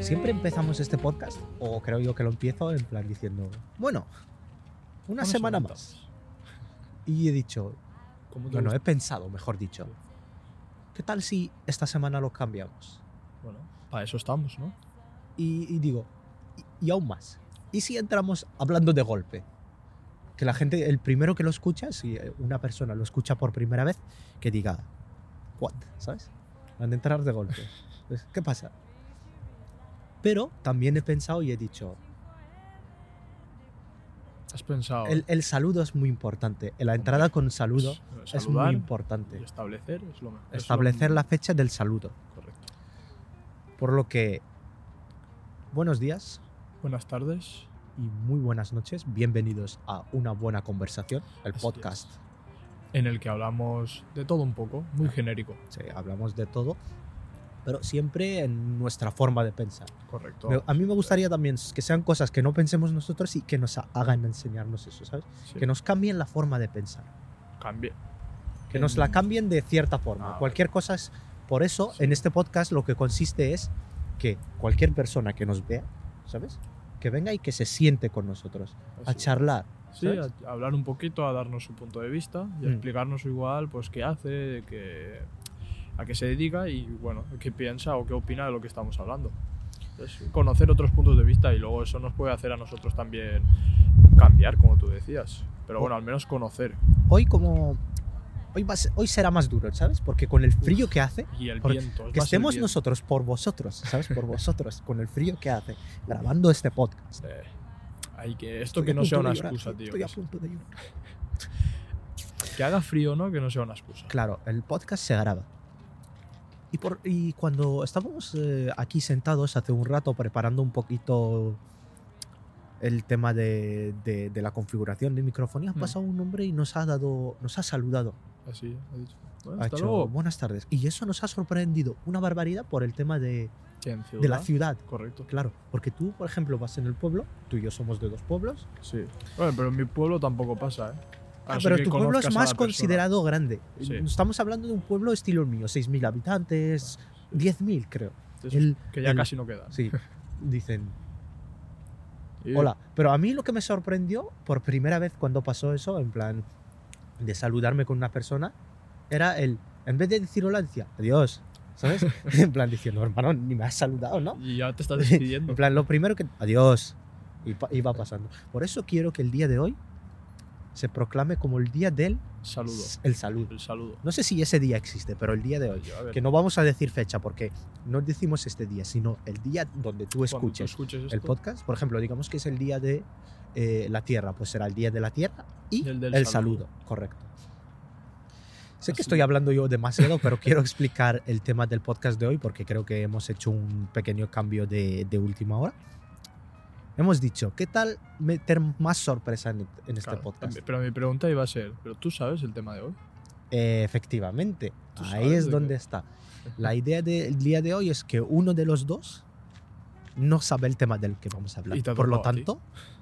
Siempre empezamos este podcast, o creo yo que lo empiezo en plan diciendo, bueno, una Vamos semana más. Y he dicho, ¿Cómo te bueno, he pensado, mejor dicho, ¿qué tal si esta semana lo cambiamos? Bueno, para eso estamos, ¿no? Y, y digo, y, y aún más, ¿y si entramos hablando de golpe? Que la gente, el primero que lo escucha, si una persona lo escucha por primera vez, que diga, ¿what? ¿Sabes? Van a entrar de golpe. Pues, ¿Qué pasa? Pero también he pensado y he dicho, Has pensado el, el saludo es muy importante. La entrada con saludo eh, es muy y importante. establecer es lo lo Establecer la fecha del saludo. correcto. Por lo que, buenos días Buenas tardes. y muy buenas noches. Bienvenidos a Una Buena Conversación, el Así podcast. En el que hablamos de todo un poco, muy genérico. Sí, hablamos de todo, pero siempre en nuestra forma de pensar. Correcto. Me- A mí me gustaría también que sean cosas que no pensemos nosotros y que nos hagan enseñarnos eso, ¿sabes? Sí. Que nos cambien la forma de pensar. cambie. Que nos la En- cambien de cierta forma. Ah, Cualquier cosa es... Por eso, Sí. en este podcast lo que consiste es que cualquier persona que nos vea, ¿sabes? Que venga y que se siente con nosotros. A charlar. Sí, a, a hablar un poquito, a darnos su punto de vista y a Mm. explicarnos igual, pues qué hace, qué, a qué se dedica y bueno, qué piensa o qué opina de lo que estamos hablando. Es conocer otros puntos de vista y luego eso nos puede hacer a nosotros también cambiar, como tú decías. Pero bueno, al menos conocer. Hoy como... Hoy, va ser- hoy será más duro, ¿sabes? Porque con el frío que hace, Y el viento. es que el estemos viento. nosotros por vosotros, ¿sabes? Por vosotros, con el frío que hace, grabando este podcast. Eh, hay que, esto Estoy que a no punto sea una llorar, excusa, tío. Estoy a que, punto de llorar. que haga frío, ¿no? Que no sea una excusa. Claro, el podcast se graba. Y, por, y cuando estábamos eh, aquí sentados hace un rato preparando un poquito el tema de, de- de la configuración de microfonía, ha Mm. pasado un hombre y nos ha dado, nos ha saludado. Así, ha dicho. Bueno, Ha hasta luego. buenas tardes. Y eso nos ha sorprendido una barbaridad por el tema de, De la ciudad. Correcto. Claro, porque tú, por ejemplo, vas en el pueblo, tú y yo somos de dos pueblos, Sí. Bueno, pero en mi pueblo tampoco pasa, ¿eh? Ah, pero tu pueblo es más considerado grande. Sí. Estamos hablando de un pueblo estilo el mío, 6.000 habitantes, 10.000 creo. De esos El- que ya el- casi no quedan. Sí, dicen, hola. Pero a mí lo que me sorprendió por primera vez cuando pasó eso, en plan de saludarme con una persona, era el, en vez de decir hola, decía adiós, ¿sabes? en plan diciendo, hermano, ni me has saludado, ¿no? Y ya te estás despidiendo. En plan, lo primero que, adiós, y pa- iba pasando. Por eso quiero que el día de hoy se proclame como el día del Saludo. el saludo. El saludo. No sé si ese día existe, pero el día de hoy. Que no vamos a decir fecha porque no decimos este día, sino el día donde tú escuches escuches el esto, podcast. Por ejemplo, digamos que es el día de eh, la Tierra, pues será el día de la Tierra y Y el el, saludo. saludo. correcto. Sé que estoy hablando yo demasiado, pero quiero explicar el tema del podcast de hoy porque creo que hemos hecho un pequeño cambio de, de última hora. Hemos dicho, ¿qué tal meter más sorpresa en, en este claro, podcast? Pero mi pregunta iba a ser, ¿pero tú sabes el tema de hoy? Eh, efectivamente, ahí es de donde qué. está. La idea del día de hoy es que uno de los dos no sabe el tema del que vamos a hablar. Por lo tocado a tanto,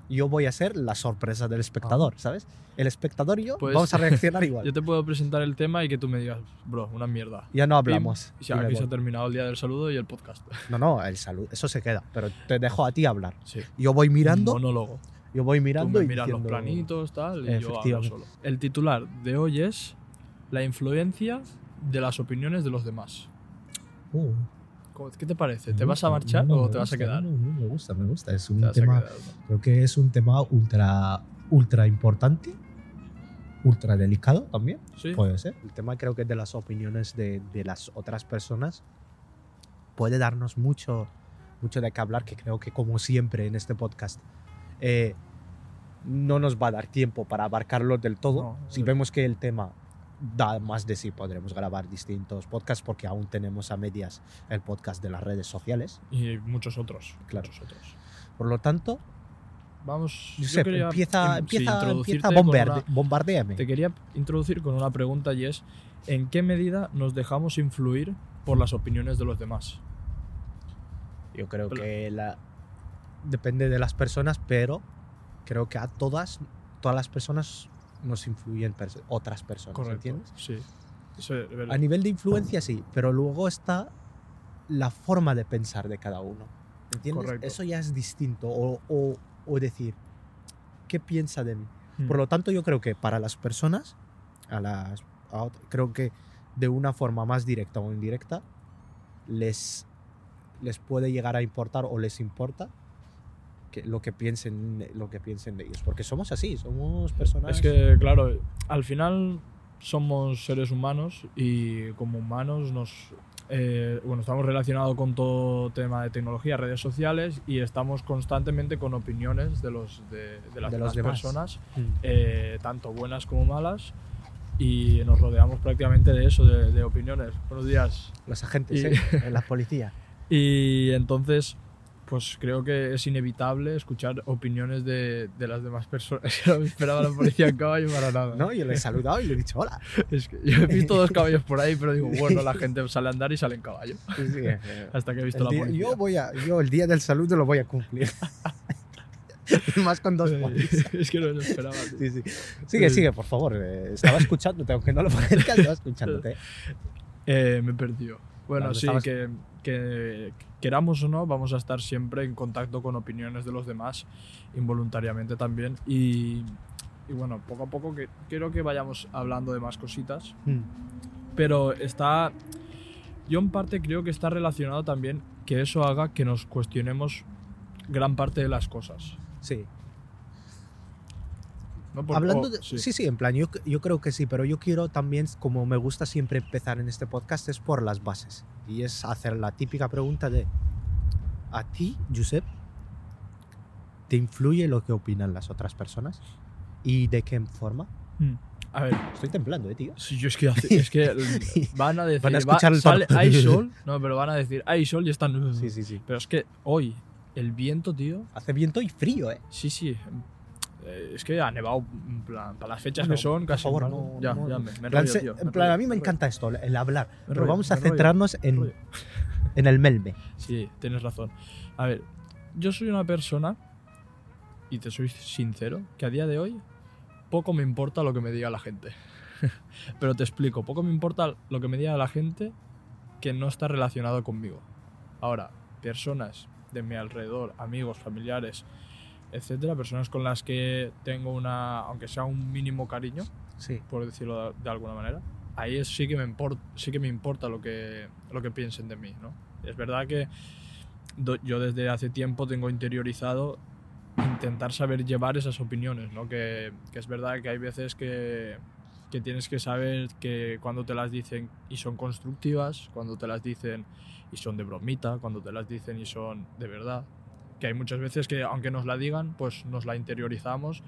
yo voy a ser la sorpresa del espectador, ¿sabes? El espectador y yo Pues- vamos a reaccionar igual. Yo te puedo presentar el tema y que tú me digas, bro, una mierda. Ya no hablamos. Y aquí se ha terminado el día del saludo y el podcast. No, no, el salud, eso se queda. Pero te dejo a ti hablar. Sí. Yo voy mirando, Un monólogo. yo voy Tú mirando me y miras los planitos, tal, y yo hablo solo. El titular de hoy es la influencia de las opiniones de los demás. Uh, ¿Cómo- ¿Qué te parece? ¿Te vas a marchar no, o te vas a quedar? no, no, me gusta, me gusta. Es un tema. Creo que es un tema ultra, ultra importante, ultra delicado también. Sí. Puede ser. El tema creo que de las opiniones de, de las otras personas puede darnos mucho, mucho de qué hablar, que creo que como siempre en este podcast eh, no nos va a dar tiempo para abarcarlo del todo. Si vemos que el tema da más de sí, podremos grabar distintos podcasts porque aún tenemos a medias el podcast de las redes sociales. Y muchos otros. Claro. Muchos otros. Por lo tanto, Vamos. yo Josep, quería, empieza, em, sí, empieza, introducirte empieza a con bombarde- una- bombardéame. Te quería introducir con una pregunta y es: ¿en qué medida nos dejamos influir por las opiniones de los demás? Yo creo Pero- que la... depende de las personas, pero creo que a todas, todas las personas nos influyen perso- otras personas, ¿entiendes? Sí. A nivel de influencia sí, pero luego está la forma de pensar de cada uno. ¿Entiendes? Correcto. Eso ya es distinto. O, o- o decir, ¿qué piensa de mí? Mm. Por lo tanto, yo creo que para las personas, a las, a creo que de una forma más directa o indirecta, les, les puede llegar a importar o les importa que lo que piensen lo que piensen de ellos porque somos así somos personas Es que, claro, al final somos seres humanos y como humanos nos. eh, bueno, estamos relacionados con todo tema de tecnología, redes sociales y estamos constantemente con opiniones de, los, de, de las De los demás personas, Mm. eh, tanto buenas como malas, y nos rodeamos prácticamente de eso, de, de opinioes. Buenos días. los agentes Y- ¿eh? la policía Y entonces, pues creo que es inevitable escuchar opiniones de, de las demás personas. no me esperaba la policía en caballo para nada. no yo le he saludado y le he dicho hola Es que yo he visto dos caballos por ahí, pero digo, bueno, la gente sale a andar y sale en caballo. Sí, sí, Hasta que he visto el la día- policía. yo voy a yo el día del saludo lo voy a cumplir más con dos polis es que no lo esperaba. Sí, sí. Sigue, sigue, por favor. eh, Estaba escuchándote, aunque no lo parezca, estaba escuchándote. Eh, me he perdido. Bueno, sí, estabas- que, que queramos o no, vamos a estar siempre en contacto con opiniones de los demás, involuntariamente también. Y, y bueno, poco a poco que, quiero que vayamos hablando de más cositas. Mm, pero está yo en parte creo que está relacionado también que eso haga que nos cuestionemos gran parte de las cosas Sí. ¿No? Por- Hablando o- de. sí. Sí, sí, en plan, yo, yo creo que sí, pero yo quiero también, como me gusta siempre empezar en este podcast, es por las bases. Y es hacer la típica pregunta de: ¿A ti, Josep, te influye lo que opinan las otras personas? ¿Y de qué forma? Mm. a ver Estoy temblando, eh, tío. si yo es que, hace- es que van a decir Van a va- escuchar el sale, hay sol no pero van a decir hay sol y están Sí, sí, sí. pero es que hoy el viento tío Hace viento y frío, ¿eh? sí sí eh, es que ha nevado en plan, para las fechas No, que son por casi favor, mal. no, ya, no, ya me, me En plan, enrollo, se- tío, en me plan, a mí me encanta esto, el hablar. Pero vamos a centrarnos en, en el melme. Sí, tienes razón. A ver, yo soy una persona, y te soy sincero, que a día de hoy poco me importa lo que me diga la gente. Pero te explico, poco me importa lo que me diga la gente que no está relacionado conmigo. Ahora, personas de mi alrededor, amigos, familiares, etcétera, personas con las que tengo una, aunque sea un mínimo cariño, Sí. por decirlo de, de alguna manera, ahí es- sí que me importa, sí que me importa lo que, lo que piensen de mí, ¿no? Es verdad que do- yo desde hace tiempo tengo interiorizado intentar saber llevar esas opiniones, ¿no? Que, que es verdad que hay veces que, que tienes que saber que cuando te las dicen y son constructivas, cuando te las dicen y son de bromita, cuando te las dicen y son de verdad. Que hay muchas veces que aunque nos la digan, pues nos la interiorizamos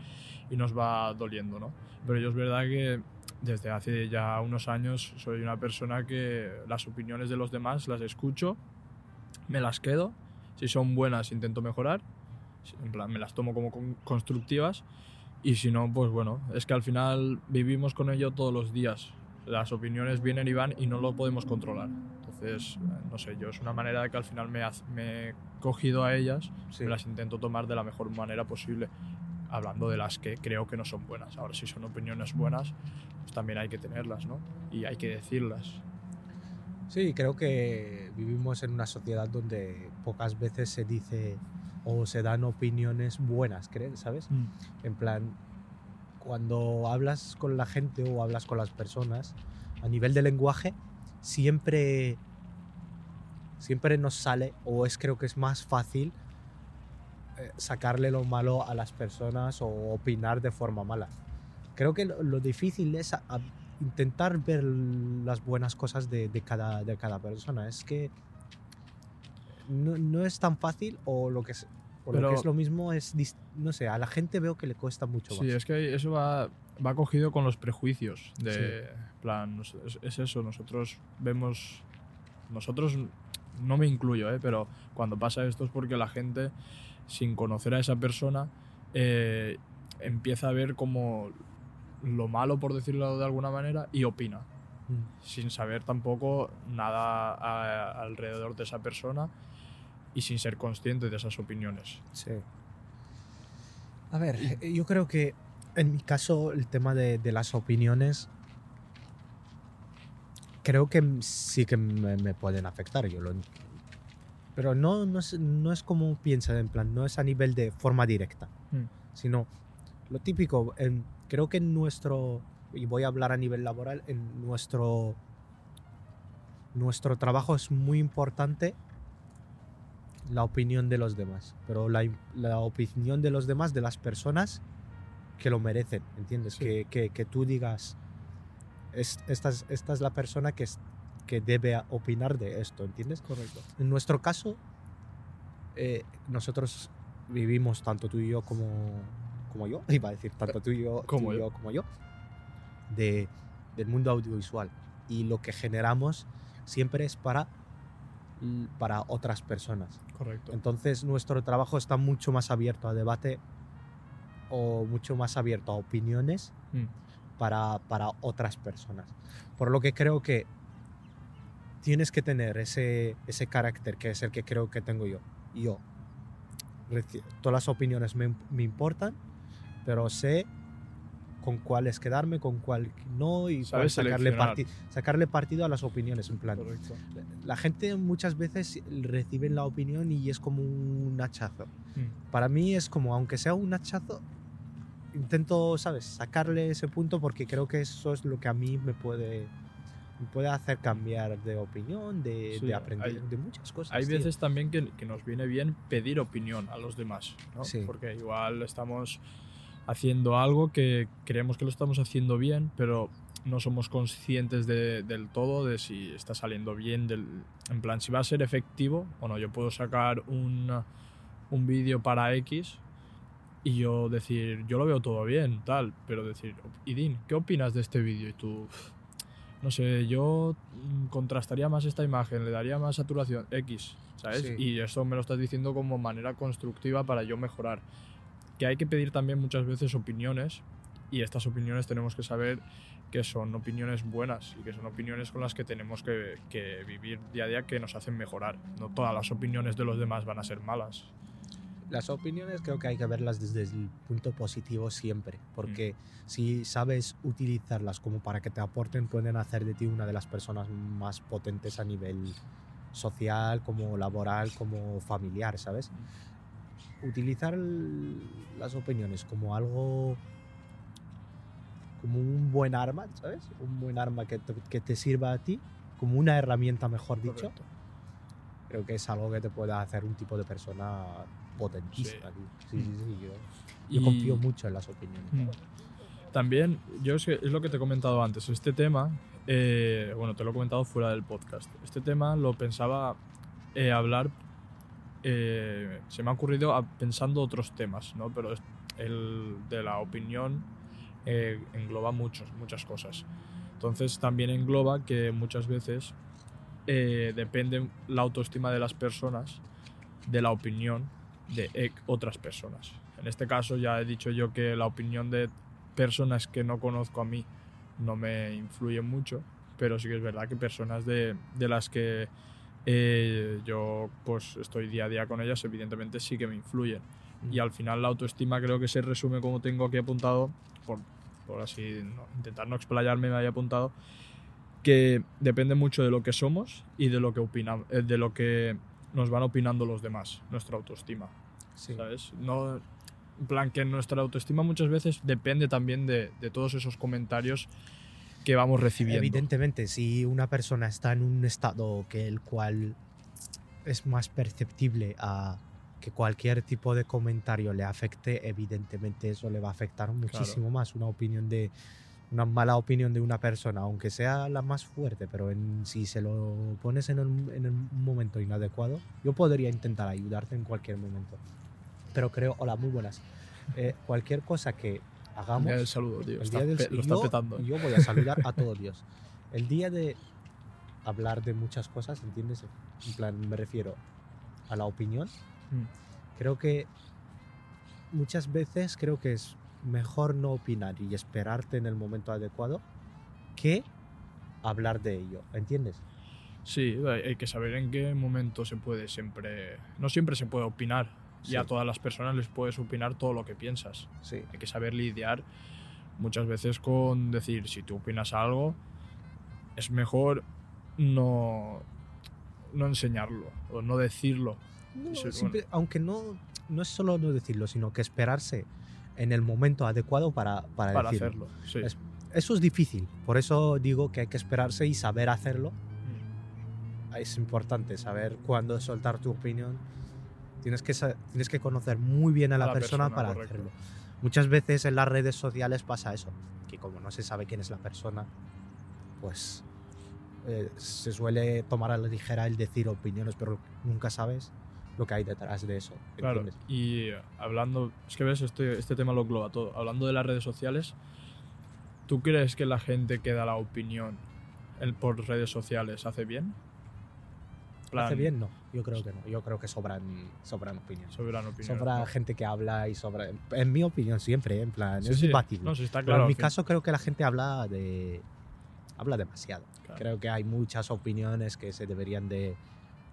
y nos va doliendo, ¿no? Pero yo es verdad que desde hace ya unos años soy una persona que las opiniones de los demás las escucho, me las quedo, si son buenas intento mejorar, en plan me las tomo como con- constructivas y si no, pues bueno, es que al final vivimos con ello todos los días. Las opiniones vienen y van y no lo podemos controlar. Entonces, no sé, yo es una manera de que al final me, me he cogido a ellas Sí. me las intento tomar de la mejor manera posible, hablando de las que creo que no son buenas. Ahora, si son opiniones buenas, pues también hay que tenerlas, ¿no? Y hay que decirlas. Sí, creo que vivimos en una sociedad donde pocas veces se dice o se dan opiniones buenas, ¿crees? ¿Sabes? En plan, cuando hablas con la gente o hablas con las personas, a nivel de lenguaje, siempre, siempre nos sale, o es creo que es más fácil eh, sacarle lo malo a las personas o opinar de forma mala. Creo que lo, lo difícil es a- a intentar ver las buenas cosas de, de cada, de cada persona. Es que no, no es tan fácil o lo que es, o lo que es lo mismo es, no sé, a la gente veo que le cuesta mucho Sí, más. es que eso va, va cogido con los prejuicios. De plan, es, es eso, nosotros vemos. Nosotros, no me incluyo, ¿eh? pero cuando pasa esto es porque la gente, sin conocer a esa persona, eh, empieza a ver como lo malo, por decirlo de alguna manera, y opina. Mm. sin saber tampoco nada a- alrededor de esa persona y sin ser consciente de esas opiniones. Sí. A ver, yo creo que en mi caso el tema de, de las opiniones creo que sí que me, me pueden afectar. Yo lo, pero no, no, es, no es como piensa, en plan, no es a nivel de forma directa, Mm. sino lo típico. en- creo que en nuestro, y voy a hablar a nivel laboral, en nuestro, nuestro trabajo es muy importante la opinión de los demás, pero la, la opinión de los demás, de las personas que lo merecen, ¿entiendes? Sí. Que, que, que tú digas, es, esta, es, esta es la persona que, es- que debe opinar de esto, ¿entiendes? Correcto. En nuestro caso, eh, nosotros vivimos, tanto tú y yo como, como yo, iba a decir, tanto tú y yo Como yo como yo, de, del mundo audiovisual. Y lo que generamos siempre es para, para otras personas. Correcto. Entonces nuestro trabajo está mucho más abierto a debate o mucho más abierto a opiniones Mm. Para, para otras personas. Por lo que creo que tienes que tener ese, ese carácter que es el que creo que tengo yo. Yo, todas las opiniones me, me importan, pero sé con cuáles quedarme, con cuál no y cuál sacarle, sacarle partido a las opiniones. En plan, Correcto. la gente muchas veces recibe la opinión y es como un hachazo. Mm. Para mí es como, aunque sea un hachazo, intento, ¿sabes?, sacarle ese punto porque creo que eso es lo que a mí me puede, me puede hacer cambiar de opinión, de, Sí, de aprender, hay- de muchas cosas. Hay tío. veces también que, que nos viene bien pedir opinión a los demás, ¿no? Sí. Porque igual estamos haciendo algo que creemos que lo estamos haciendo bien, pero no somos conscientes de- del todo de si está saliendo bien, del, en plan, si va a ser efectivo o no. Yo puedo sacar un, un vídeo para X y yo decir, yo lo veo todo bien, tal, pero decir, Idin, ¿qué opinas de este vídeo? Y tú, no sé, yo mm, contrastaría más esta imagen, le daría más saturación, X, ¿sabes? Sí. Y eso me lo estás diciendo como manera constructiva para yo mejorar. Que hay que pedir también muchas veces opiniones y estas opiniones tenemos que saber que son opiniones buenas y que son opiniones con las que tenemos que, que vivir día a día que nos hacen mejorar. No todas las opiniones de los demás van a ser malas. Las opiniones creo que hay que verlas desde el punto positivo siempre, porque si sabes utilizarlas como para que te aporten, pueden hacer de ti una de las personas más potentes a nivel social, como laboral, como familiar, ¿sabes? Utilizar el- las opiniones como algo, como un buen arma, ¿sabes? Un buen arma que te, que te sirva a ti, como una herramienta, mejor dicho, Correcto. creo que es algo que te puede hacer un tipo de persona potentísima. tío. Sí, sí, sí. Yo, yo Y- confío mucho en las opiniones. Mm. También, yo es, es lo que te he comentado antes, este tema, eh, bueno, te lo he comentado fuera del podcast, este tema lo pensaba eh, hablar, eh, se me ha ocurrido a- pensando otros temas, ¿no? Pero el de la opinión eh, engloba muchos, muchas cosas. Entonces también engloba que muchas veces eh, depende la autoestima de las personas de la opinión de e- otras personas. En este caso ya he dicho yo que la opinión de personas que no conozco a mí no me influye mucho, pero sí que es verdad que personas de, de las que eh, yo pues estoy día a día con ellas, evidentemente sí que me influyen. Y al final la autoestima creo que se resume como tengo aquí apuntado, por, por así no- intentar no explayarme, me había apuntado, que depende mucho de lo que somos y de lo que opina, eh, de lo que nos van opinando los demás, nuestra autoestima. Sí. ¿sabes? No, en plan que nuestra autoestima muchas veces depende también de, de todos esos comentarios que vamos recibiendo. Evidentemente, si una persona está en un estado que el cual es más perceptible a que cualquier tipo de comentario le afecte, evidentemente eso le va a afectar muchísimo más. Una opinión de una mala opinión de una persona, aunque sea la más fuerte, pero en, si se lo pones en el, en el momento inadecuado, yo podría intentar ayudarte en cualquier momento. Pero creo, hola, muy buenas. Eh, cualquier cosa que hagamos, el saludo, tío. el está día del- lo está yo, petando. yo voy a saludar a todo Dios. El día de hablar de muchas cosas, ¿entiendes? En plan, me refiero a la opinión. Mm. Creo que muchas veces creo que es mejor no opinar y esperarte en el momento adecuado que hablar de ello, ¿entiendes? Sí, hay que saber en qué momento se puede siempre... No siempre se puede opinar. Y a Sí. todas las personas les puedes opinar todo lo que piensas. Sí. Hay que saber lidiar muchas veces con decir, si tú opinas algo, es mejor no, no enseñarlo o no decirlo. No, Sí, simple- aunque no, no es solo no decirlo, sino que esperarse en el momento adecuado para, para, para decirlo. hacerlo. Sí. Es- Eso es difícil, por eso digo que hay que esperarse y saber hacerlo. Mm. Es importante saber cuándo soltar tu opinión. Tienes que, tienes que conocer muy bien a la, la persona, persona, para correcto. hacerlo. Muchas veces en las redes sociales pasa eso, que como no se sabe quién es la persona, pues eh, se suele tomar a la ligera el decir opiniones, pero nunca sabes lo que hay detrás de eso. Claro, ¿entiendes? y hablando, es que ves, este, este tema lo engloba todo. Hablando de las redes sociales, ¿tú crees que la gente que da la opinión el- por redes sociales hace bien? Plan, ¿Hace bien? No, yo creo que no. Yo creo que sobran, sobran opiniones. Sobran opiniones. Sobra ¿no? gente que habla y sobra... En mi opinión siempre, en plan, Sí, es sí. debatible. No, sí, está Pero claro. en al mi fin. caso creo que la gente habla de... Habla demasiado. Claro. Creo que hay muchas opiniones que se deberían de,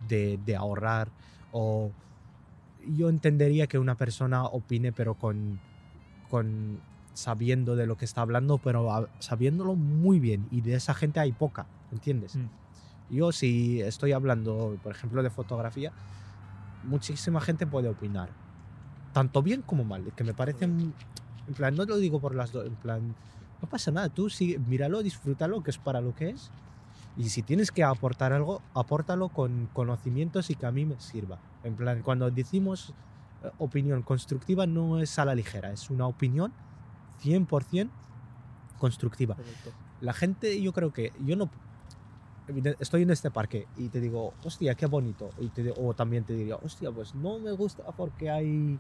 de, de ahorrar o yo entendería que una persona opine pero con, con sabiendo de lo que está hablando pero sabiéndolo muy bien y de esa gente hay poca, ¿entiendes? Mm. Yo si estoy hablando, por ejemplo, de fotografía, muchísima gente puede opinar, tanto bien como mal, que me parecen, en plan, no lo digo por las dos, en plan, no pasa nada, tú sí, míralo, disfrútalo, que es para lo que es, y si tienes que aportar algo, apórtalo con conocimientos y que a mí me sirva. En plan, cuando decimos eh, opinión constructiva no es a la ligera, es una opinión 100% constructiva Correcto. la gente, yo creo que yo no estoy en este parque y te digo, hostia, qué bonito. Y te, o también te diría, hostia, pues no me gusta porque hay,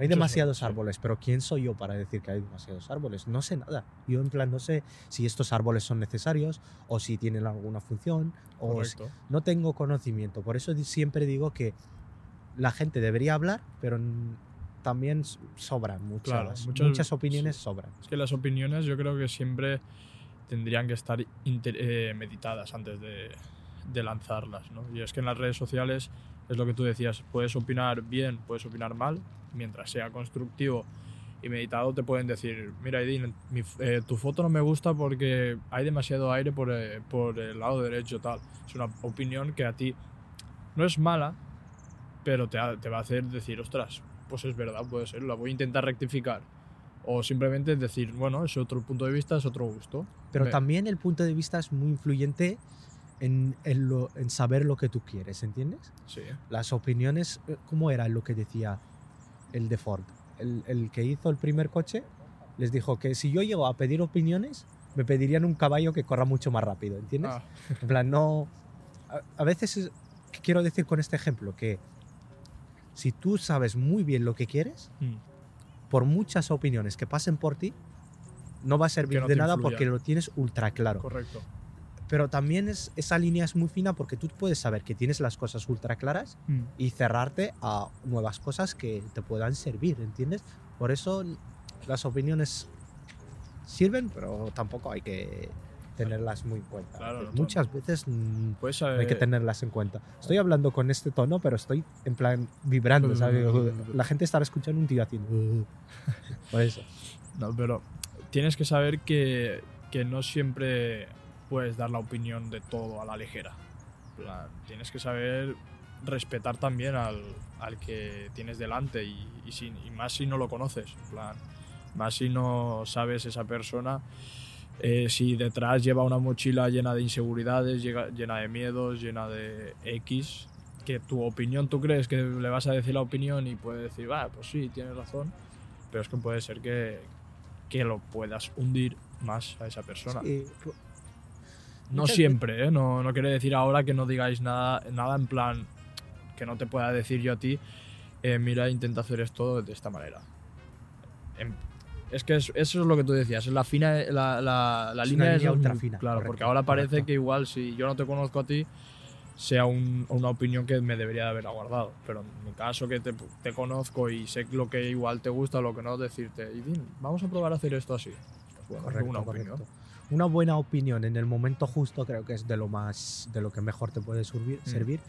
hay Muchos demasiados sí. árboles. Pero ¿quién soy yo para decir que hay demasiados árboles? No sé nada. Yo en plan no sé si estos árboles son necesarios o si tienen alguna función o si- no tengo conocimiento. Por eso siempre digo que la gente debería hablar, pero también sobran muchas, Claro, muchas- muchas opiniones sí. sobran. Es que las opiniones yo creo que siempre tendrían que estar eh, meditadas antes de, de lanzarlas, ¿no? Y es que en las redes sociales es lo que tú decías, puedes opinar bien, puedes opinar mal, mientras sea constructivo y meditado te pueden decir, mira Edin, eh, tu foto no me gusta porque hay demasiado aire por, eh, por el lado derecho tal. Es una opinión que a ti no es mala, pero te, ha- te va a hacer decir, ostras, pues es verdad, puede ser, la voy a intentar rectificar. O simplemente decir, bueno, es otro punto de vista, es otro gusto. Pero Me- también el punto de vista es muy influyente en, en lo- en saber lo que tú quieres, ¿entiendes? Sí, Las opiniones, eh, ¿cómo era lo que decía el de Ford? El, el que hizo el primer coche les dijo que si yo llego a pedir opiniones, me pedirían un caballo que corra mucho más rápido, ¿entiendes? Ah, En plan, no... A, a veces, es- ¿qué quiero decir con este ejemplo? Que si tú sabes muy bien lo que quieres, mm, por muchas opiniones que pasen por ti, no va a servir no de nada porque lo tienes ultra claro. correcto. Pero también es, esa línea es muy fina porque tú puedes saber que tienes las cosas ultra claras Mm, y cerrarte a nuevas cosas que te puedan servir, ¿entiendes? Por eso las opiniones sirven, pero tampoco hay que tenerlas muy en cuenta. Claro, no, Muchas veces mm, Pues, hay que eh, tenerlas en cuenta. Estoy hablando con este tono, pero estoy en plan vibrando, ¿sabes? La gente estará escuchando un tío haciendo... Por eso. No, pero tienes que saber que, que no siempre puedes dar la opinión de todo a la ligera. Plan, tienes que saber respetar también al, al que tienes delante y, y, si- y más si no lo conoces. plan, más si no sabes esa persona. eh, si detrás lleva una mochila llena de inseguridades, llena de miedos, llena de X, que tu opinión tú crees que le vas a decir la opinión y puede decir, va, pues sí, tienes razón, pero es que puede ser que, que lo puedas hundir más a esa persona. Sí, No siempre, ¿eh? No, no quiere decir ahora que no digáis nada, nada en plan que no te pueda decir yo a ti, eh, mira, intenta hacer esto de esta manera. Em- es que es- eso es lo que tú decías, es la fina, la, la, la Es línea es línea muy- ultrafina, Claro, correcto, porque ahora parece correcto. que igual si yo no te conozco a ti, sea un- una opinión que me debería de haber aguardado. Pero en mi caso, que te, te conozco y sé lo que igual te gusta o lo que no, decirte, y vamos a probar a hacer esto así. Pues bueno, es Correcto, una correcto. opinión. Una buena opinión en el momento justo creo que es de lo más de lo que mejor te puede servir, Mm. servir.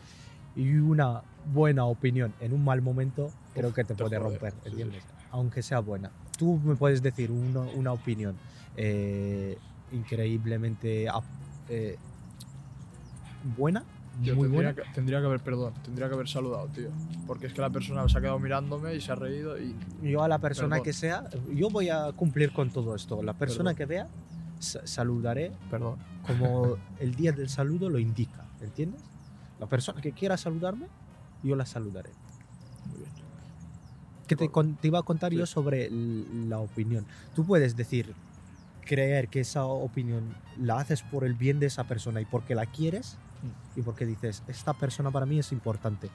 y una buena opinión en un mal momento creo Uf, que te, te puede jode. romper, Sí, sí, ¿entiendes? sí. Aunque sea buena. Tú me puedes decir uno- una opinión eh, increíblemente eh, buena, Tío, muy tendría, buena. que, tendría que haber, perdón, tendría que haber saludado, tío. Porque es que la persona se ha quedado mirándome y se ha reído y. Yo a la persona Perdón. que sea, yo voy a cumplir con todo esto. La persona Perdón. que vea, saludaré Perdón. como el día del saludo lo indica, ¿entiendes? La persona que quiera saludarme, yo la saludaré. Muy bien. que te, Por- con- te iba a contar Sí. yo sobre la opinión. Tú puedes decir, creer que esa opinión la haces por el bien de esa persona y porque la quieres Mm. y porque dices, esta persona para mí es importante.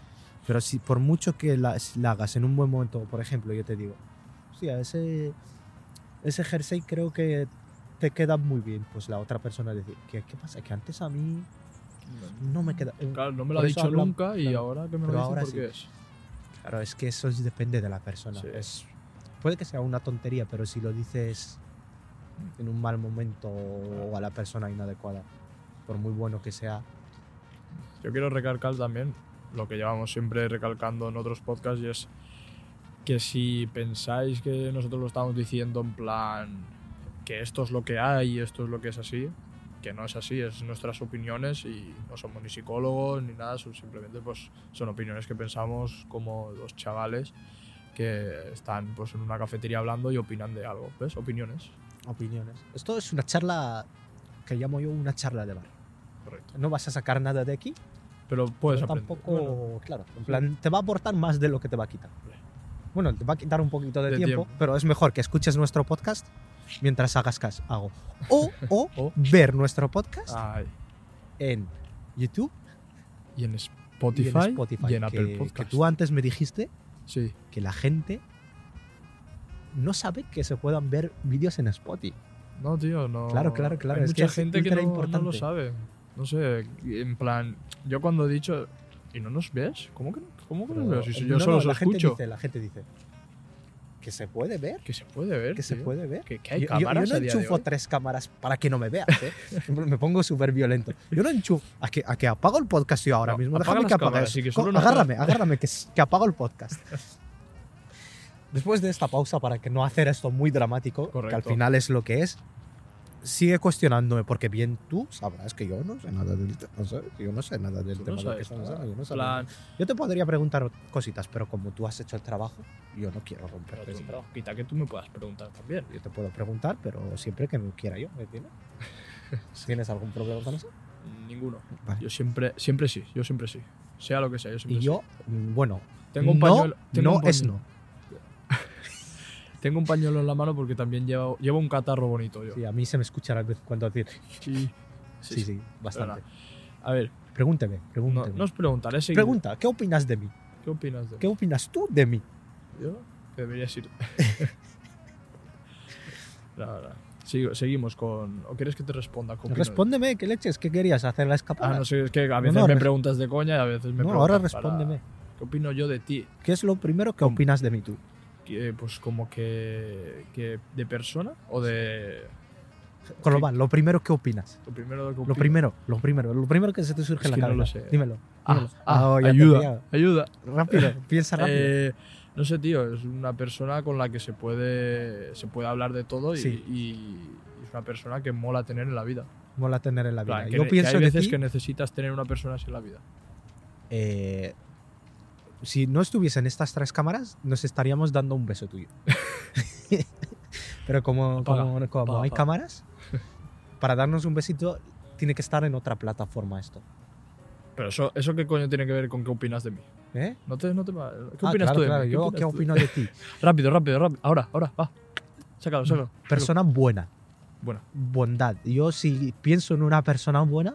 Pero si por mucho que la, la hagas en un buen momento, por ejemplo, yo te digo, hostia, ese, ese jersey creo que te queda muy bien. Pues la otra persona dice, ¿qué, qué pasa? Que antes a mí no me queda... Claro, no me lo ha dicho hablan- nunca y claro. ahora que me lo dice, ¿por sí. es? Claro, es que eso es- depende de la persona. Sí. Es, puede que sea una tontería, pero si lo dices en un mal momento o a la persona inadecuada, por muy bueno que sea, Yo quiero recalcar también lo que llevamos siempre recalcando en otros podcasts y es que si pensáis que nosotros lo estamos diciendo en plan que esto es lo que hay y esto es lo que es así, que no es así, es nuestras opiniones y no somos ni psicólogos ni nada, son simplemente pues son opiniones que pensamos como dos chavales que están pues en una cafetería hablando y opinan de algo, ¿ves? Opiniones. opiniones. Esto es una charla que llamo yo una charla de bar. Correcto. No vas a sacar nada de aquí, Pero puedes pero aprender. tampoco, Bueno, claro, en plan, te va a aportar más de lo que te va a quitar. Bueno, te va a quitar un poquito de, De tiempo, tiempo. pero es mejor que escuches nuestro podcast mientras hagas caso. Hago. O, o, O. ver nuestro podcast ay, en YouTube y en y Spotify en Spotify. y en Apple que, Podcast. que tú antes me dijiste Sí. que la gente no sabe que se puedan ver vídeos en Spotify. No, tío, no. Claro, claro, claro, Hay es que mucha es gente que no, no lo sabe. No sé, en plan, yo cuando he dicho, ¿y no nos ves? ¿Cómo que no, cómo que no Pero- nos ves? Si no, yo no, solo la os gente escucho. dice, la gente dice que se puede ver, Que se puede ver. que se puede ver. Que, que hay yo, cámaras yo no enchufo tres cámaras para que no me veas, ¿eh? me pongo súper violento. Yo no enchufo. A que, a que apago el podcast yo ahora No, mismo. Déjame que apague. cámaras, sí, que agárrame, agárrame, que, que apago el podcast. Después de esta pausa, para que no hacer esto muy dramático, que al final es lo que es, sigue cuestionándome, porque bien tú sabrás que yo no sé nada del, te- no sé, yo no sé nada del Tú tema no del que estamos yo no plan, te podría preguntar cositas, pero como tú has hecho el trabajo, yo no quiero romper pero tú, trabajo. quita que tú me puedas preguntar también. Yo te puedo preguntar, pero siempre que me quiera yo. ¿Tienes algún problema con eso? Ninguno. Vale. Yo siempre, siempre sí, yo siempre sí. Sea lo que sea, yo siempre Y yo, mm, bueno, Tengo un no, pañuelo. tengo no un es no. Tengo un pañuelo en la mano porque también llevo, llevo un catarro bonito yo. Sí, a mí se me escucha a veces cuando decir. Sí, Sí, sí, bastante. A ver, Pregúnteme, no, pregúnteme. no os preguntaré. seguid. Pregunta, ¿qué opinas de mí? ¿Qué opinas de ¿Qué opinas tú de mí? Yo deberías ir. no, no. Sigo- seguimos con. ¿O quieres que te responda? ¿Qué de- Respóndeme, ¿qué leches? ¿Qué querías hacer la escapada? Ah, no sé, es que a veces no, me preguntas de coña y a veces me No, preguntas ahora para- respóndeme. ¿Qué opino yo de ti? ¿Qué es lo primero que ¿Cómo? opinas de mí tú? Que, pues como que, que. ¿De persona? ¿O de.? Global, lo primero que opinas. Lo primero que Lo primero, lo primero, lo primero que se te surge Es en la que no cabeza. Dímelo. Ah, dímelo. ah, Oh, he ayuda, ayuda. Rápido, piensa rápido. Eh, no sé, tío, es una persona con la que se puede, se puede hablar de todo y, Sí. y es una persona que mola tener en la vida. Mola tener en la vida. Plan, que, Yo que pienso hay de veces ti, que necesitas tener una persona así en la vida. eh, si no estuviesen estas tres cámaras, nos estaríamos dando un beso tuyo. Pero como, Apaga, como, como apaga, hay apaga. cámaras, para darnos un besito tiene que estar en otra plataforma esto. Pero eso, eso qué coño tiene que ver con qué opinas de mí. ¿Eh? No te, no te, ¿Qué Ah, opinas claro, tú de claro, mí? Yo opinas qué tú? opino de ti. Rápido, rápido, rápido. Ahora, ahora, va. Sácalo, sácalo. Persona buena, Bueno, bondad. Yo si pienso en una persona buena,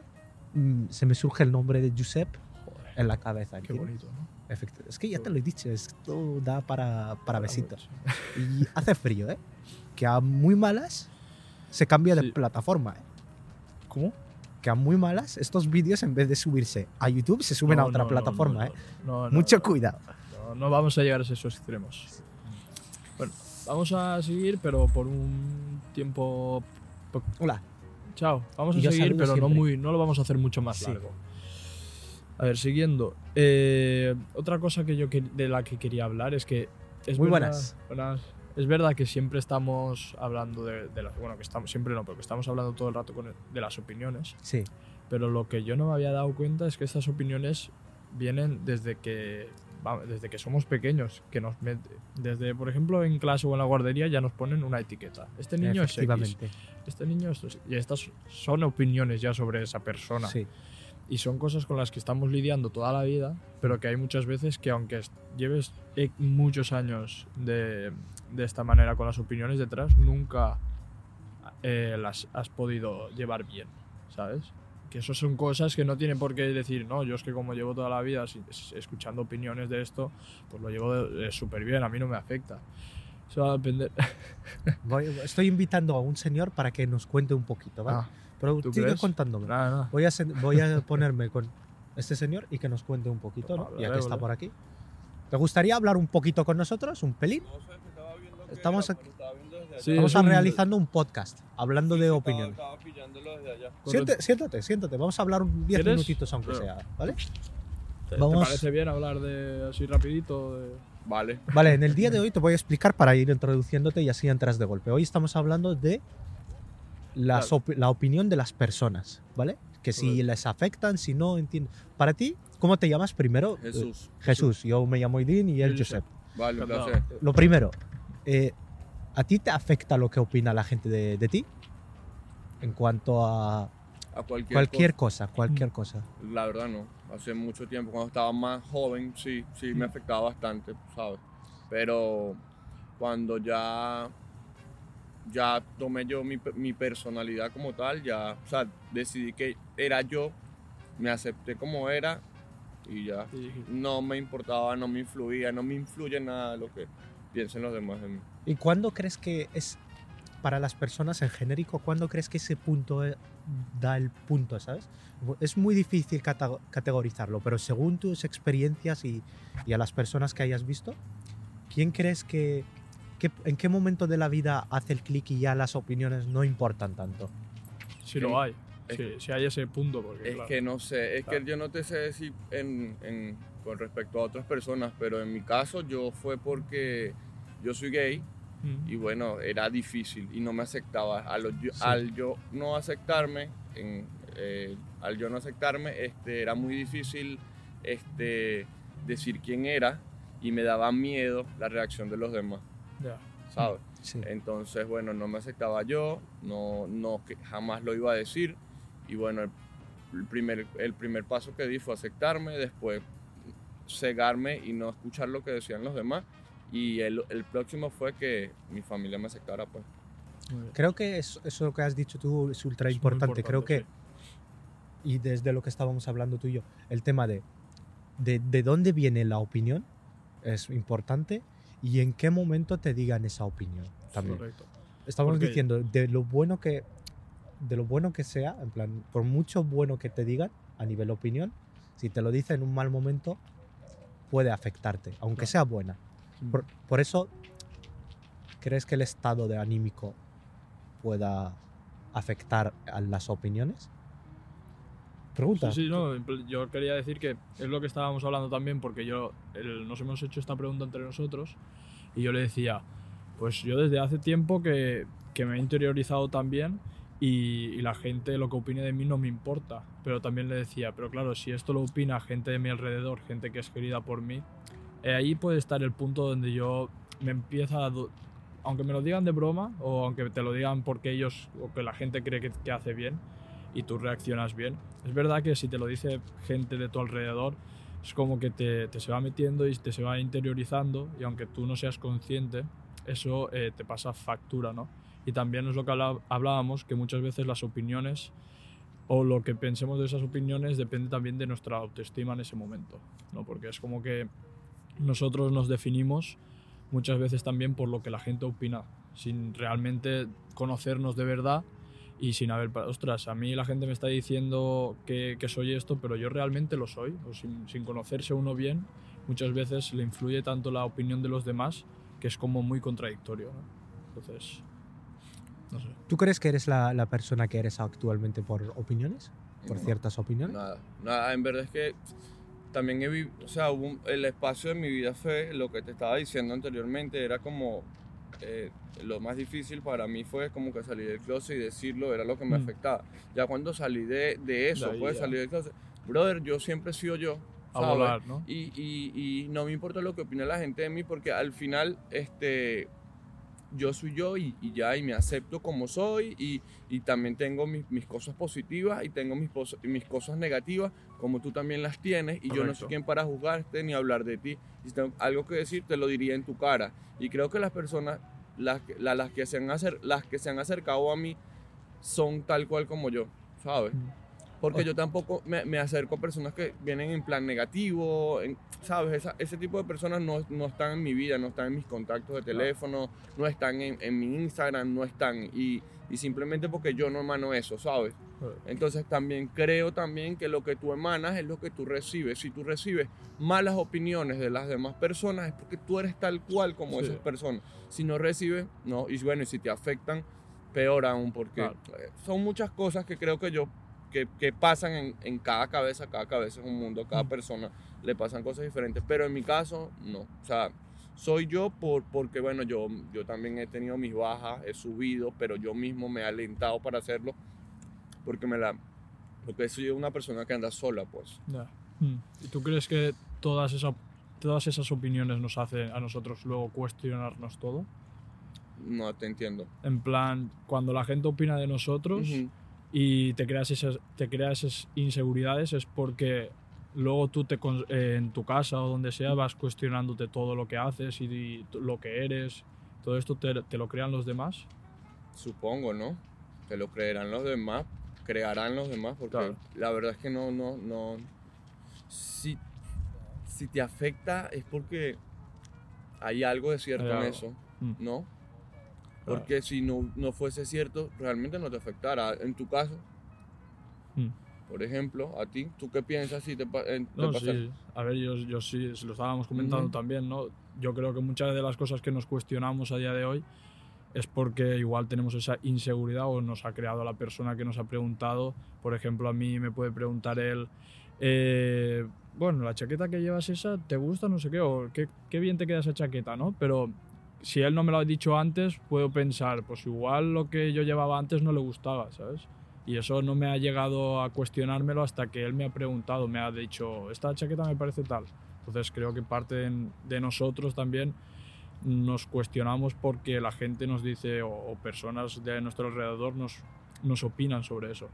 mm, se me surge el nombre de Josep joder, en la cabeza. qué ¿entiendes? bonito, ¿no? Efecto- Es que ya te lo he dicho, esto da para, para besitos. Y hace frío, ¿eh? Que a muy malas se cambia de plataforma, ¿eh? ¿Cómo? Que a muy malas estos vídeos en vez de subirse a YouTube se suben a otra no, plataforma, no, ¿eh? Mucho cuidado. No, vamos a llegar a esos extremos. Bueno, vamos a seguir, pero por un tiempo. po- Hola. Chao. Vamos a seguir, pero no, muy, no lo vamos a hacer mucho más Sí. largo. A ver, siguiendo. Eh, otra cosa que yo que- de la que quería hablar es que. Es Muy verdad- buenas. buenas. Es verdad que siempre estamos hablando de, de la- bueno, que estamos siempre no, pero que estamos hablando todo el rato con el- de las opiniones. Sí. Pero lo que yo no me había dado cuenta es que estas opiniones vienen desde que desde que somos pequeños, que nos met- desde por ejemplo en clase o en la guardería ya nos ponen una etiqueta. Este niño es X, este niño es y estas son opiniones ya sobre esa persona Sí. Y son cosas con las que estamos lidiando toda la vida, pero que hay muchas veces que aunque lleves eh, muchos años de, de esta manera con las opiniones detrás, nunca eh, las has podido llevar bien, ¿sabes? Que eso son cosas que no tienen por qué decir, no, yo es que como llevo toda la vida escuchando opiniones de esto, pues lo llevo súper bien, a mí no me afecta. Eso va a depender. Voy- estoy invitando a un señor para que nos cuente un poquito, ¿vale? Ah, Pero ¿tú sigue crees? contándome. nada, nada. Voy a, voy a ponerme con este señor y que nos cuente un poquito, ¿no? Vale, Ya que está por aquí. ¿Te gustaría hablar un poquito con nosotros? ¿Un pelín? No sé, que estaba viendo que Estamos era, aquí-. Sí, Estamos es un- realizando un podcast hablando Sí, de opiniones. Estaba, estaba pillándolo desde allá. Siéntate, siéntate, siéntate. Vamos a hablar un 10 ¿Quieres? minutitos aunque Claro. sea, ¿vale? ¿Te, Vamos- ¿Te parece bien hablar de así rapidito? de- Vale. Vale, en el día de hoy te voy a explicar para ir introduciéndote y así entras de golpe. Hoy estamos hablando de las Claro. opi- la opinión de las personas, ¿vale? Que si Correcto. les afectan, si no, entiendo. Para ti, ¿cómo te llamas primero? Eh, Jesús. Jesús, yo me llamo Idin y él Josep. Vale, placer. Lo primero, eh, ¿a ti te afecta lo que opina la gente de, de ti? En cuanto a A cualquier, cualquier cosa, cualquier Mm. cosa. cosa. La verdad no. Hace mucho tiempo, cuando estaba más joven, sí, sí me afectaba bastante, ¿sabes? Pero cuando ya ya tomé yo mi, mi personalidad como tal, ya, o sea, decidí que era yo, me acepté como era y ya. No me importaba, no me influía, no me influye nada lo que piensen los demás de mí. ¿Y cuándo crees que es, para las personas en genérico, cuándo crees que ese punto eh, da el punto, ¿sabes? Es muy difícil categorizarlo, pero según tus experiencias y, y a las personas que hayas visto, ¿quién crees que, que- en qué momento de la vida hace el clic y ya las opiniones no importan tanto? Si lo hay. es- Si, si hay ese punto. Porque, Es claro, que no sé, es Claro. que yo no te sé decir en, en- con respecto a otras personas, pero en mi caso yo fue porque yo soy gay Mm. y bueno, era difícil y no me aceptaba. A lo- yo- Sí. Al yo no aceptarme, en, eh, al yo no aceptarme, este, era muy difícil este, decir quién era y me daba miedo la reacción de los demás, Ya. ¿sabes? Sí. Entonces, bueno, no me aceptaba yo, no, no que jamás lo iba a decir. Y bueno, el, el primer, el primer paso que di fue aceptarme, después cegarme y no escuchar lo que decían los demás. Y el, el próximo fue que mi familia me aceptara, pues. Creo que eso, eso que has dicho tú es ultra Es muy importante. Creo que, importante, y desde lo que estábamos hablando tú y yo, el tema de, de, de dónde viene la opinión es importante y en qué momento te digan esa opinión también. Correcto. Estamos Porque- diciendo de lo bueno que de lo bueno que sea, en plan, por mucho bueno que te digan a nivel opinión, si te lo dicen en un mal momento, puede afectarte, aunque sea buena. Por, por eso, ¿crees que el estado de anímico pueda afectar a las opiniones? Pregunta. Sí, sí, no, yo quería decir que es lo que estábamos hablando también, porque yo el- nos hemos hecho esta pregunta entre nosotros y yo le decía, pues yo desde hace tiempo que, que me he interiorizado también y, y la gente lo que opine de mí no me importa, pero también le decía, pero claro, si esto lo opina gente de mi alrededor, gente que es querida por mí, eh, ahí puede estar el punto donde yo me empieza a... Aunque me lo digan de broma o aunque te lo digan porque ellos o que la gente cree que, que hace bien y tú reaccionas bien, es verdad que si te lo dice gente de tu alrededor, es como que te, te se va metiendo y te se va interiorizando y aunque tú no seas consciente, eso eh, te pasa factura, ¿no? Y también es lo que hablábamos, que muchas veces las opiniones o lo que pensemos de esas opiniones depende también de nuestra autoestima en ese momento, ¿no? Porque es como que nosotros nos definimos muchas veces también por lo que la gente opina, sin realmente conocernos de verdad y sin haber, ostras, a mí la gente me está diciendo que, que soy esto, pero yo realmente lo soy, o sin, sin conocerse uno bien, muchas veces le influye tanto la opinión de los demás que es como muy contradictorio. ¿no? Entonces, no sé. ¿Tú crees que eres la, la persona que eres actualmente por opiniones? ¿Por No, ciertas opiniones? Nada, nada, en verdad es que también he vivido, o sea, hubo un- el espacio de mi vida fue lo que te estaba diciendo anteriormente, era como eh, lo más difícil para mí fue como que salir del closet y decirlo, era lo que me Mm. afectaba. Ya cuando salí de, de eso, pues salir del closet, brother, yo siempre he sido yo. A volar, ¿no? Y, y- y no me importa lo que opine la gente de mí porque al final este, yo soy yo y, y ya, y me acepto como soy y, y también tengo mis, mis cosas positivas y tengo mis, mis cosas negativas como tú también las tienes y yo no soy quien para juzgarte ni hablar de ti. Si tengo algo que decir te lo diría en tu cara. Y creo que las personas, las, las, que, se han acer- las que se han acercado a mí son tal cual como yo, ¿sabes? Mm. Porque yo tampoco me, me acerco a personas que vienen en plan negativo, en- ¿sabes? Esa- ese tipo de personas no, no están en mi vida, no están en mis contactos de teléfono, no están en, en mi Instagram, no están. Y, y simplemente porque yo no emano eso, ¿sabes? Entonces también creo también que lo que tú emanas es lo que tú recibes. Si tú recibes malas opiniones de las demás personas es porque tú eres tal cual como Sí. esas personas. Si no recibes, no. Y bueno, y si te afectan, peor aún, porque Claro. eh, son muchas cosas que creo que yo que, que pasan en, en cada cabeza, cada cabeza es un mundo, cada Mm. persona le pasan cosas diferentes, pero en mi caso no, o sea, soy yo por, porque bueno, yo, yo también he tenido mis bajas, he subido, pero yo mismo me he alentado para hacerlo, porque me la, porque soy una persona que anda sola, pues. Ya. Mm. ¿Y tú crees que todas, esa- todas esas opiniones nos hacen a nosotros luego cuestionarnos todo? No te entiendo. En plan, cuando la gente opina de nosotros Ujú. y te creas, esas, te creas esas inseguridades es porque luego tú te, eh, en tu casa o donde sea vas cuestionándote todo lo que haces y, lo que eres. Todo esto te, te lo crean los demás. Supongo, ¿no? Te lo creerán los demás, crearán los demás, porque Claro. la verdad es que no, no, no. Si, si te afecta es porque hay algo de cierto en eso, Mm. ¿no? Claro. Porque si no, no fuese cierto, realmente no te afectara. En tu caso, Mm. Por ejemplo, a ti, ¿tú qué piensas si te, pa- en- te No, pasa? sí. A ver, yo, yo sí, se lo estábamos comentando también, ¿no? Yo creo que muchas de las cosas que nos cuestionamos a día de hoy es porque igual tenemos esa inseguridad o nos ha creado la persona que nos ha preguntado. Por ejemplo, a mí me puede preguntar él, eh, bueno, la chaqueta que llevas esa, ¿te gusta? No sé qué, o qué, qué bien te queda esa chaqueta, ¿no? Pero si él no me lo ha dicho antes, puedo pensar, pues igual lo que yo llevaba antes no le gustaba, ¿sabes? Y eso no me ha llegado a cuestionármelo hasta que él me ha preguntado, me ha dicho, esta chaqueta me parece tal. Entonces creo que parte de, nosotros también nos cuestionamos porque la gente nos dice o, o personas de nuestro alrededor nos, nos opinan sobre eso.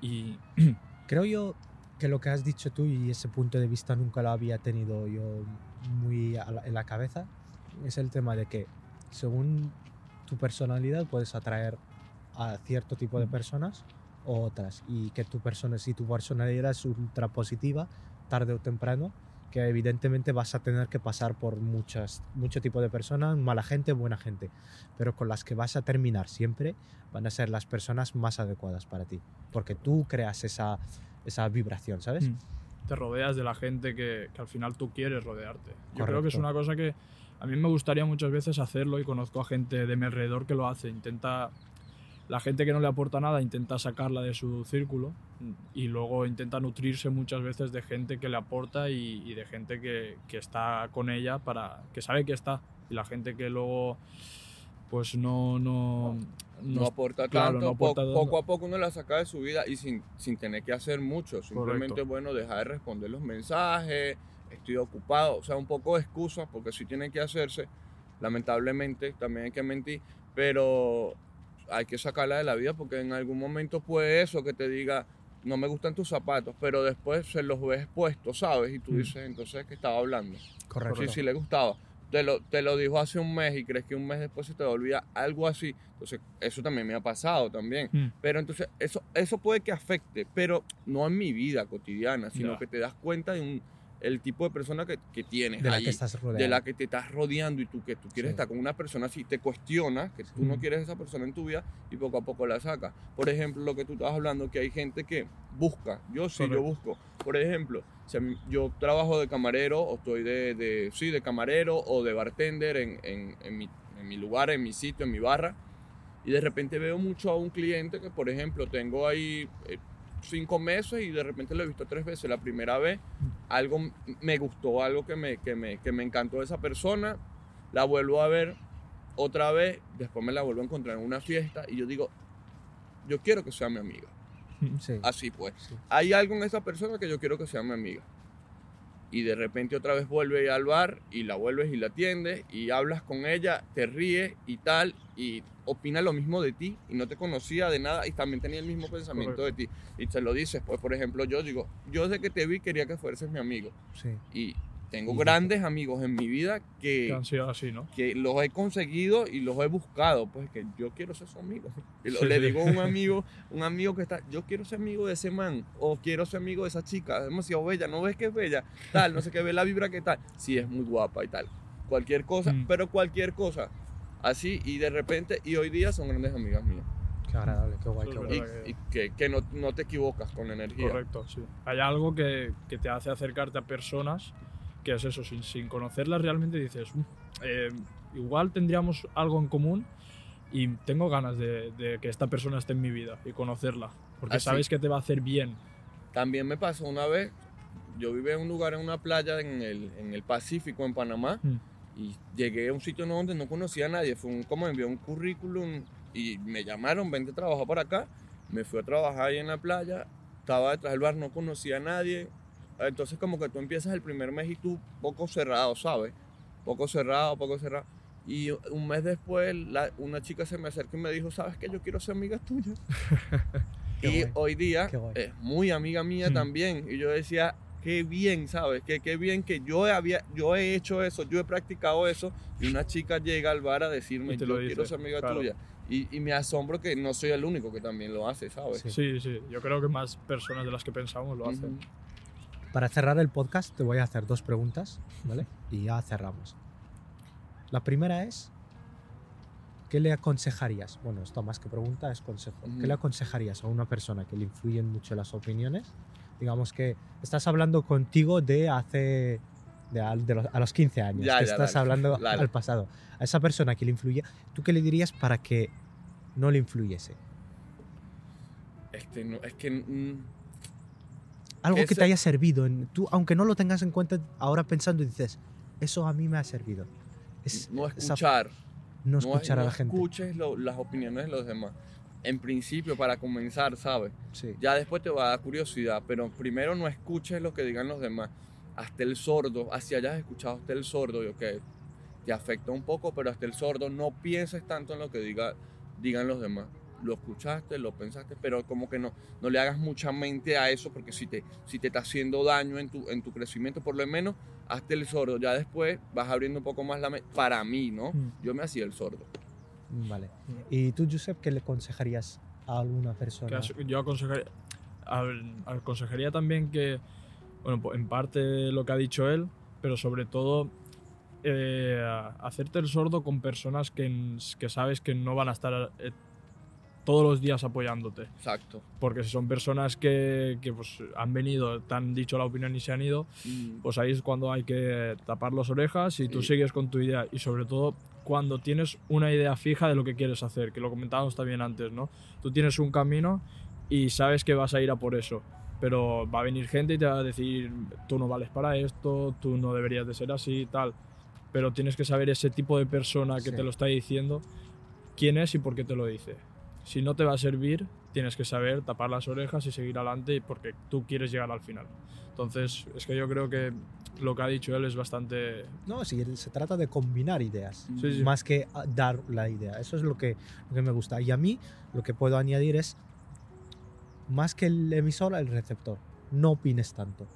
Y Creo yo que lo que has dicho tú y ese punto de vista nunca lo había tenido yo muy la- en la cabeza. Es el tema de que según tu personalidad puedes atraer a cierto tipo de personas o otras. Y que tu persona, si tu personalidad es ultra positiva, tarde o temprano, que evidentemente vas a tener que pasar por muchas, mucho tipo de personas, mala gente, buena gente. Pero con las que vas a terminar siempre van a ser las personas más adecuadas para ti. Porque tú creas esa, esa vibración, ¿sabes? Mm. te rodeas de la gente que, que al final tú quieres rodearte. Yo creo que es una cosa que a mí me gustaría muchas veces hacerlo y conozco a gente de mi alrededor que lo hace. Intenta, la gente que no le aporta nada intenta sacarla de su círculo y luego intenta nutrirse muchas veces de gente que le aporta y, y de gente que, que está con ella para que sabe que está y la gente que luego pues no no no aporta claro, tanto, no aporta po- tanto. poco a poco uno la saca de su vida y sin, sin tener que hacer mucho, simplemente Correcto. bueno, dejar de responder los mensajes, estoy ocupado, o sea, un poco de excusas porque sí tiene que hacerse, lamentablemente también hay que mentir, pero hay que sacarla de la vida porque en algún momento puede eso que te diga, no me gustan tus zapatos, pero después se los ves puestos, ¿sabes? Y tú Mm. dices, entonces, ¿qué estaba hablando? Correcto. Sí, sí le gustaba. Te lo, te lo dijo hace un mes y crees que un mes después se te olvida algo así. Entonces, eso también me ha pasado también. Mm. Pero entonces, eso, eso puede que afecte, pero no en mi vida cotidiana, sino que te das cuenta de un, el tipo de persona que, que tienes de la ahí, que estás rodeado. de la que te estás rodeando y tú que tú quieres Sí. estar con una persona así, te cuestionas que tú no quieres esa persona en tu vida y poco a poco la sacas. Por ejemplo, lo que tú estás hablando, que hay gente que busca, yo sí, yo busco. Por ejemplo, si mí- yo trabajo de camarero o estoy de, de- sí, de camarero o de bartender en, en- en mi, en mi lugar, en mi sitio, en mi barra, y de repente veo mucho a un cliente que, por ejemplo, tengo ahí eh, cinco meses y de repente lo he visto tres veces. La primera vez algo me gustó, algo que me, que me, que me encantó de esa persona, la vuelvo a ver otra vez, después me la vuelvo a encontrar en una fiesta y yo digo, yo quiero que sea mi amiga. Sí. Así pues. Sí. Hay algo en esa persona que yo quiero que sea mi amiga. Y de repente otra vez vuelve al bar y la vuelves y la atiendes y hablas con ella, te ríes y tal, y opina lo mismo de ti y no te conocía de nada y también tenía el mismo pensamiento de ti. Y te lo dices, pues por ejemplo yo digo, yo desde que te vi quería que fueses mi amigo. Sí. Y tengo grandes amigos en mi vida Que que, han sido así, ¿no? que los he conseguido y los he buscado, pues que yo quiero ser su amigo. Y lo- Sí, le sí. digo a un amigo, un amigo que está, yo quiero ser amigo de ese man, o quiero ser amigo de esa chica, es demasiado bella, no ves que es bella, tal, no sé qué, ve la vibra que tal, sí es muy guapa y tal. Cualquier cosa, Mm. pero cualquier cosa. Así, y de repente, y hoy día son grandes amigas mías. Qué agradable, qué guay, qué Y, guay. y que, que no, no te equivocas con la energía. Correcto, sí. Hay algo que, que te hace acercarte a personas que es eso, sin, sin conocerlas realmente dices, "Mm, eh, igual tendríamos algo en común y tengo ganas de, de que esta persona esté en mi vida y conocerla, porque Así. sabes que te va a hacer bien. También me pasó una vez, yo vivía en un lugar, en una playa en el, en el Pacífico, en Panamá, Mm. y llegué a un sitio donde no conocía a nadie. Fue un, como envió un currículum y me llamaron, vente a trabajar por acá. Me fui a trabajar ahí en la playa, estaba detrás del bar, no conocía a nadie. Entonces como que tú empiezas el primer mes y tú poco cerrado, ¿sabes? Poco cerrado, poco cerrado. Y un mes después la- una chica se me acercó y me dijo, ¿sabes qué? Yo quiero ser amiga tuya. Y guay. hoy día es muy amiga mía Mm. también. Y yo decía, qué bien, ¿sabes? Que qué bien que yo, había, yo he hecho eso, yo he practicado eso. Y una chica llega al bar a decirme, yo lo quiero dice, ser amiga claro. tuya. Y, y me asombro que no soy el único que también lo hace, ¿sabes? Sí. Sí, sí, yo creo que más personas de las que pensamos lo hacen. Para cerrar el podcast te voy a hacer dos preguntas, ¿vale? Y ya cerramos. La primera es, ¿qué le aconsejarías? Bueno, esto más que pregunta es consejo. ¿Qué le aconsejarías a una persona que le influyen mucho las opiniones? Digamos que estás hablando contigo de hace... De, de los, a los 15 años, Ya, que ya, estás dale, hablando dale. al pasado. A esa persona que le influye, ¿tú qué le dirías para que no le influyese? Este, no, es que Algo que te haya servido. En, tú, aunque no lo tengas en cuenta, ahora pensando dices, eso a mí me ha servido. Es, no esa- escuchar. no escuchar no a la gente. escuches lo- las opiniones de los demás. En principio, para comenzar, ¿sabes? Sí. Ya después te va a dar curiosidad, pero primero no escuches lo que digan los demás. Hasta el sordo, así hayas escuchado hasta el sordo, yo que te afecta un poco, pero hasta el sordo no pienses tanto en lo que diga, digan los demás. Lo escuchaste, lo pensaste, pero como que no, no le hagas mucha mente a eso, porque si te, si te está haciendo daño en tu, en tu crecimiento, por lo menos hasta el sordo. Ya después vas abriendo un poco más la mente. Para mí, ¿no? Mm. Yo me hacía el sordo. Vale. ¿Y tú, Josep, qué le aconsejarías a alguna persona? Yo aconsejaría, al- aconsejaría también que, bueno, po- en parte lo que ha dicho él, pero sobre todo eh, hacerte el sordo con personas que, que sabes que no van a estar eh, todos los días apoyándote. Exacto. Porque si son personas que, que, pues, han venido, te han dicho la opinión y se han ido, Mm. pues ahí es cuando hay que tapar las orejas y tú Sí. sigues con tu idea. Y sobre todo cuando tienes una idea fija de lo que quieres hacer, que lo comentábamos también antes, ¿no? Tú tienes un camino y sabes que vas a ir a por eso. Pero va a venir gente y te va a decir, tú no vales para esto, tú no deberías de ser así, tal. Pero tienes que saber ese tipo de persona que Sí. te lo está diciendo, quién es y por qué te lo dice. Si no te va a servir, tienes que saber tapar las orejas y seguir adelante porque tú quieres llegar al final. Entonces, es que yo creo que lo que ha dicho él es bastante... No, sí, se trata de combinar ideas, Sí, sí. más que a- dar la idea. Eso es lo que, lo que me gusta. Y a mí lo que puedo añadir es, más que el emisor, el receptor. No opines tanto.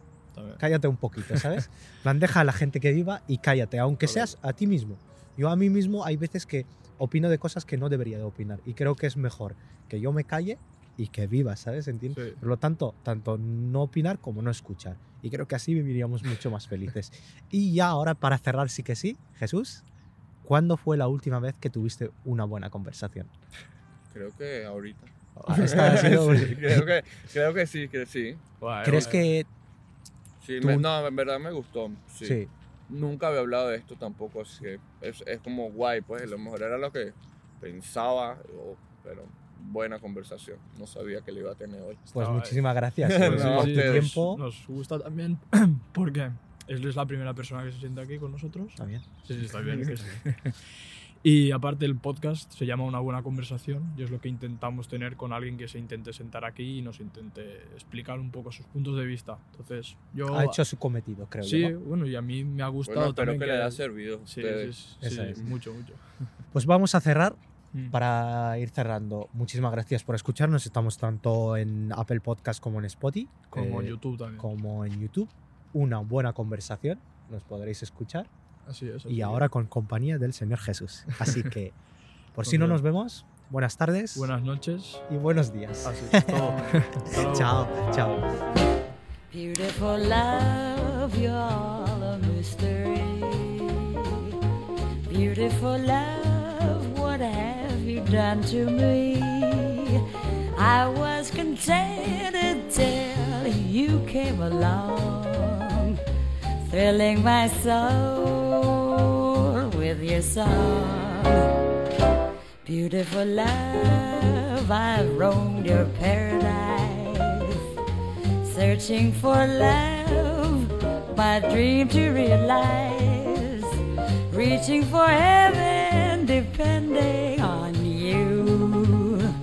Cállate un poquito, ¿sabes? Plan, deja a la gente que viva y cállate, aunque seas a ti mismo. Yo a mí mismo hay veces que opino de cosas que no debería de opinar y creo que es mejor que yo me calle y que viva, ¿sabes? ¿Entiendes? Sí. Por lo tanto, tanto no opinar como no escuchar. Y creo que así viviríamos mucho más felices. Y ya ahora, para cerrar, sí que sí, Jesús, ¿cuándo fue la última vez que tuviste una buena conversación? Creo que ahorita. Ah, sido- Sí, creo, que, creo que sí, que sí. ¿Crees que Sí, Tú- me- no, en verdad me gustó. Sí. sí? Nunca había hablado de esto tampoco, así que es, es como guay, pues a lo mejor era lo que pensaba, o- pero buena conversación. No sabía que le iba a tener hoy. Pues Está- muchísimas gracias Pues por No, sí, tiempo. Nos gusta también porque él es la primera persona que se sienta aquí con nosotros. Está bien. Sí, sí, está bien. que sí. Y aparte el podcast se llama Una buena conversación y es lo que intentamos tener con alguien que se intente sentar aquí y nos intente explicar un poco sus puntos de vista. Entonces, yo... Ha hecho su cometido, creo Sí, yo. ¿no? bueno, y a mí me ha gustado Bueno, espero también que le haya servido. Sí, sí, sí, sí, es. mucho, mucho. Pues vamos a cerrar Mm. para ir cerrando. Muchísimas gracias por escucharnos. Estamos tanto en Apple Podcast como en Spotify. Como eh, YouTube también. Como en YouTube. Una buena conversación. Nos podréis escuchar. Así es. así Y es. ahora con compañía del Señor Jesús. Así que, por si no nos vemos, buenas tardes Buenas noches. y buenos días. Así es todo. Chao, chao. Beautiful love, you're all a mystery. Beautiful love, what have you done to me? I was contented till you came along, thrilling my soul with your song. Beautiful love, I've roamed your paradise searching for love, my dream to realize, reaching for heaven, depending on you.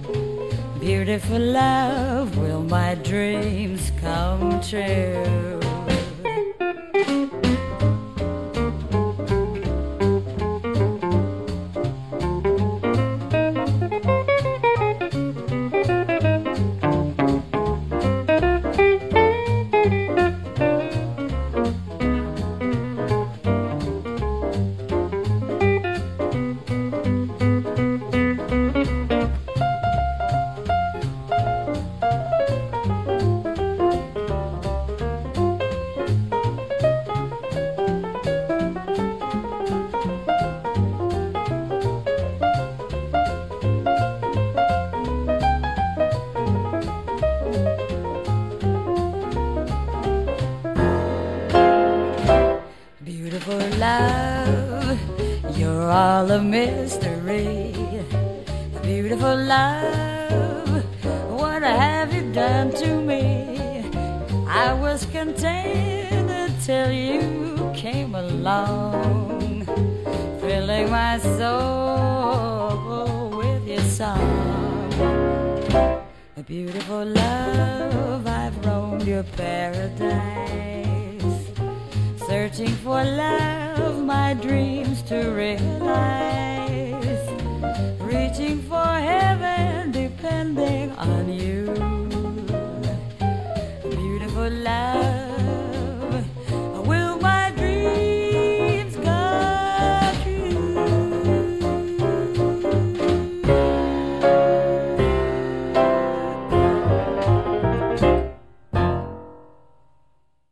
Beautiful love, will my dreams come true? Beautiful love, I've roamed your paradise. Searching for love, my dreams to realize. Reaching for heaven,